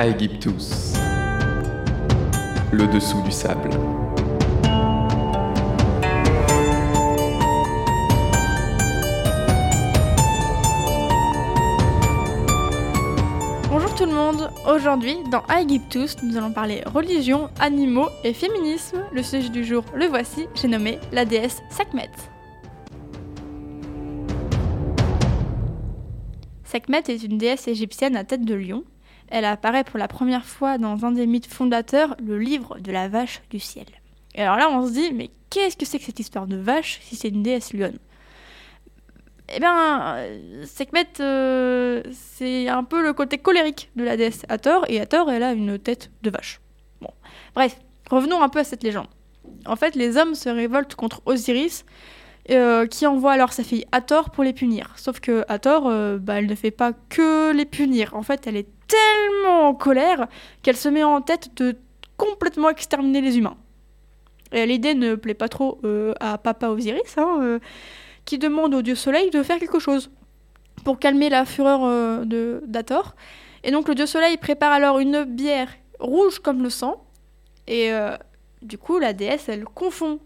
Aegyptus. Le dessous du sable. Bonjour tout le monde, aujourd'hui dans Aegyptus nous allons parler religion, animaux et féminisme. Le sujet du jour, le voici, j'ai nommé la déesse Sekhmet. Sekhmet est une déesse égyptienne à tête de lion. Elle apparaît pour la première fois dans un des mythes fondateurs, le livre de la vache du ciel. Et alors là on se dit, mais qu'est-ce que c'est que cette histoire de vache si c'est une déesse lionne? Eh bien, euh, Sekhmet, euh, c'est un peu le côté colérique de la déesse Hathor, et Hathor, elle a une tête de vache. Bon, bref, revenons un peu à cette légende. En fait, les hommes se révoltent contre Osiris, euh, qui envoie alors sa fille Hathor pour les punir. Sauf que Hathor, euh, bah, elle ne fait pas que les punir. En fait, elle est tellement en colère qu'elle se met en tête de complètement exterminer les humains. Et l'idée ne plaît pas trop euh, à Papa Osiris, hein, qui demande au dieu soleil de faire quelque chose pour calmer la fureur de d'Hathor. Et donc le dieu soleil prépare alors une bière rouge comme le sang. Et du coup, la déesse, elle confond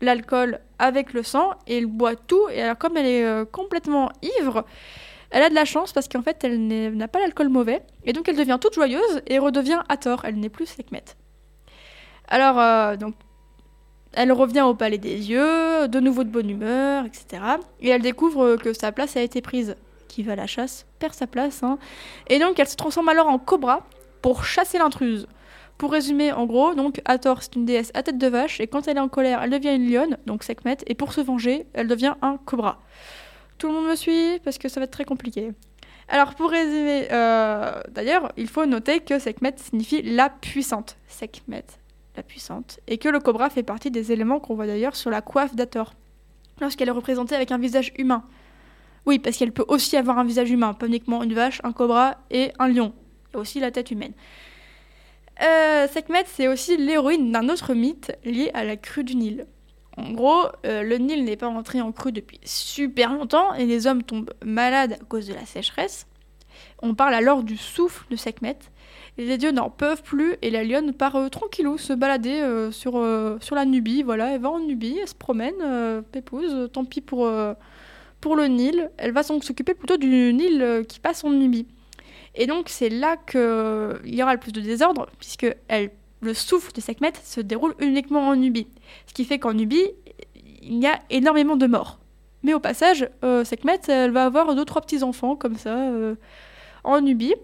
l'alcool avec le sang et elle boit tout. Et alors, comme elle est euh, complètement ivre, elle a de la chance parce qu'en fait, elle n'a pas l'alcool mauvais. Et donc, elle devient toute joyeuse et redevient Hathor. Elle n'est plus Sekhmet. Alors, euh, donc, elle revient au palais des yeux, de nouveau de bonne humeur, etc. Et elle découvre que sa place a été prise. Qui va à la chasse perd sa place. hein. Et donc, elle se transforme alors en cobra pour chasser l'intruse. Pour résumer, en gros, donc Hathor, c'est une déesse à tête de vache, et quand elle est en colère, elle devient une lionne, donc Sekhmet, et pour se venger, elle devient un cobra. Tout le monde me suit parce que ça va être très compliqué. Alors pour résumer, euh, d'ailleurs, il faut noter que Sekhmet signifie la puissante. Sekhmet, la puissante. Et que le cobra fait partie des éléments qu'on voit d'ailleurs sur la coiffe d'Hathor, lorsqu'elle est représentée avec un visage humain. Oui, parce qu'elle peut aussi avoir un visage humain, pas uniquement une vache, un cobra et un lion. Il y a aussi la tête humaine. Sekhmet, c'est aussi l'héroïne d'un autre mythe lié à la crue du Nil. En gros, euh, le Nil n'est pas entré en crue depuis super longtemps et les hommes tombent malades à cause de la sécheresse. On parle alors du souffle de Sekhmet. Et les dieux n'en peuvent plus et la lionne part euh, tranquillou se balader euh, sur, euh, sur la Nubie. Voilà, elle va en Nubie, elle se promène, pépouse, tant pis pour, pour le Nil. Elle va s'occuper plutôt du Nil qui passe en Nubie. Et donc c'est là qu'il y aura le plus de désordre, puisque le souffle de Sekhmet se déroule uniquement en Nubie. Ce qui fait qu'en Nubie, il y a énormément de morts. Mais au passage, euh, Sekhmet, elle va avoir deux, trois petits-enfants comme ça, euh, en Nubie.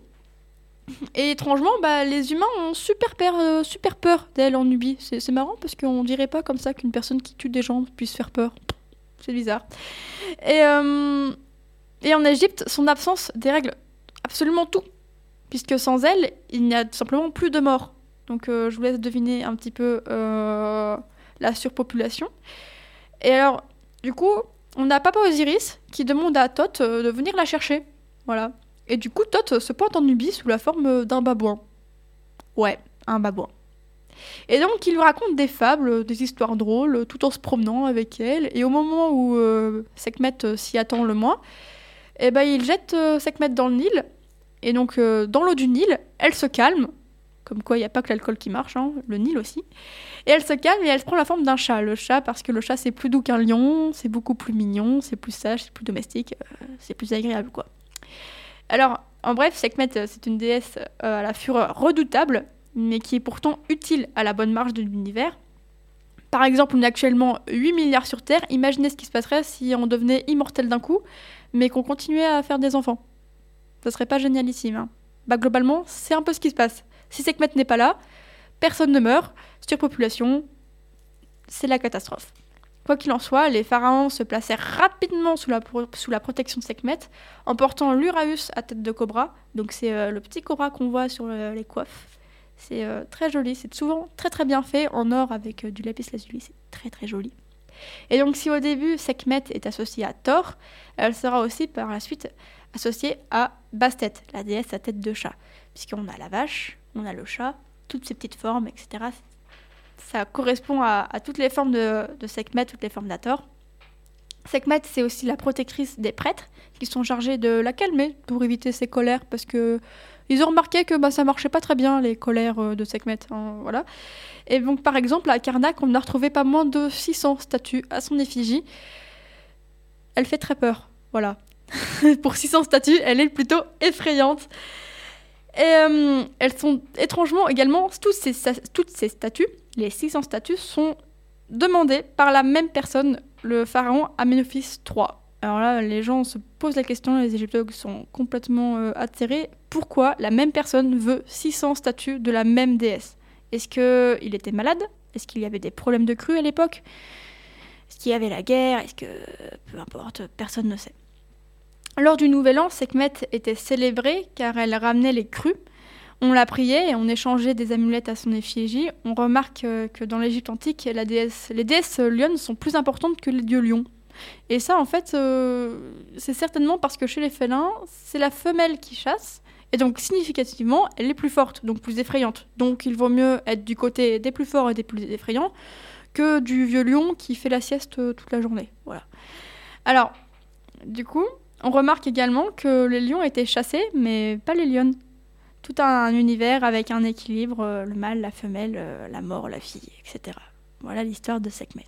Et étrangement, bah, les humains ont super peur, euh, super peur d'elle en Nubie. C'est marrant parce qu'on dirait pas comme ça qu'une personne qui tue des gens puisse faire peur. C'est bizarre. Et, euh, et en Égypte, son absence dérègle absolument tout. Puisque sans elle, il n'y a tout simplement plus de morts. Donc euh, je vous laisse deviner un petit peu euh, la surpopulation. Et alors, du coup, on a Papa Osiris qui demande à Thoth euh, de venir la chercher. Voilà. Et du coup, Thoth se pointe en Nubie sous la forme d'un babouin. Ouais, un babouin. Et donc, il lui raconte des fables, des histoires drôles, tout en se promenant avec elle. Et au moment où euh, Sekhmet s'y attend le moins, eh ben, il jette Sekhmet dans le Nil. Et donc, euh, dans l'eau du Nil, elle se calme. Comme quoi, il n'y a pas que l'alcool qui marche, hein, le Nil aussi. Et elle se calme et elle prend la forme d'un chat. Le chat, parce que le chat, c'est plus doux qu'un lion, c'est beaucoup plus mignon, c'est plus sage, c'est plus domestique, euh, c'est plus agréable, quoi. Alors, en bref, Sekhmet, euh, c'est une déesse à la fureur redoutable, mais qui est pourtant utile à la bonne marche de l'univers. Par exemple, on est actuellement 8 milliards sur Terre. Imaginez ce qui se passerait si on devenait immortel d'un coup, mais qu'on continuait à faire des enfants. Ça serait pas génialissime. Hein. Bah, globalement, c'est un peu ce qui se passe. Si Sekhmet n'est pas là, personne ne meurt, surpopulation, c'est la catastrophe. Quoi qu'il en soit, les pharaons se placèrent rapidement sous la, sous la protection de Sekhmet en portant l'Uraeus à tête de cobra. Donc c'est euh, le petit cobra qu'on voit sur les coiffes. C'est euh, très joli, c'est souvent très très bien fait en or avec euh, du lapis lazuli, c'est très très joli. Et donc si au début Sekhmet est associée à Thor, elle sera aussi par la suite associée à Bastet, la déesse à tête de chat. Puisqu'on a la vache, on a le chat, toutes ces petites formes, etc. Ça correspond à, à toutes les formes de, de Sekhmet, toutes les formes d'Hathor. Sekhmet, c'est aussi la protectrice des prêtres qui sont chargés de la calmer pour éviter ses colères parce que Ils ont remarqué que bah, ça marchait pas très bien les colères euh, de Sekhmet. hein, voilà. Et donc, par exemple, à Karnak, on a retrouvé pas moins de 600 statues à son effigie. Elle fait très peur. Voilà. Pour 600 statues, elle est plutôt effrayante. Et euh, elles sont étrangement également, toutes ces, statues, les 600 statues, sont demandées par la même personne, le pharaon Amenophis III. Alors là, les gens se posent la question, les égyptologues sont complètement euh, atterrés. Pourquoi la même personne veut 600 statues de la même déesse? Est-ce qu'il était malade? Est-ce qu'il y avait des problèmes de crue à l'époque? Est-ce qu'il y avait la guerre? Est-ce que... Peu importe, personne ne sait. Lors du Nouvel An, Sekhmet était célébrée car elle ramenait les crues. On la priait et on échangeait des amulettes à son effigie. On remarque euh, que dans l'Égypte antique, les déesses lionnes sont plus importantes que les dieux lions. Et ça, en fait, euh, c'est certainement parce que chez les félins, c'est la femelle qui chasse. Et donc, significativement, elle est plus forte, donc plus effrayante. Donc, il vaut mieux être du côté des plus forts et des plus effrayants que du vieux lion qui fait la sieste euh, toute la journée. Voilà. Alors, du coup, on remarque également que les lions étaient chassés, mais pas les lionnes. Tout un univers avec un équilibre, euh, le mâle, la femelle, euh, la mort, la fille, etc. Voilà l'histoire de Sekhmet.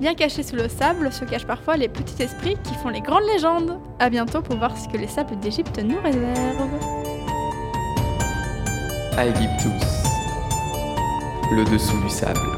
Bien cachés sous le sable se cachent parfois les petits esprits qui font les grandes légendes. A bientôt pour voir ce que les sables d'Égypte nous réservent. Le dessous du sable.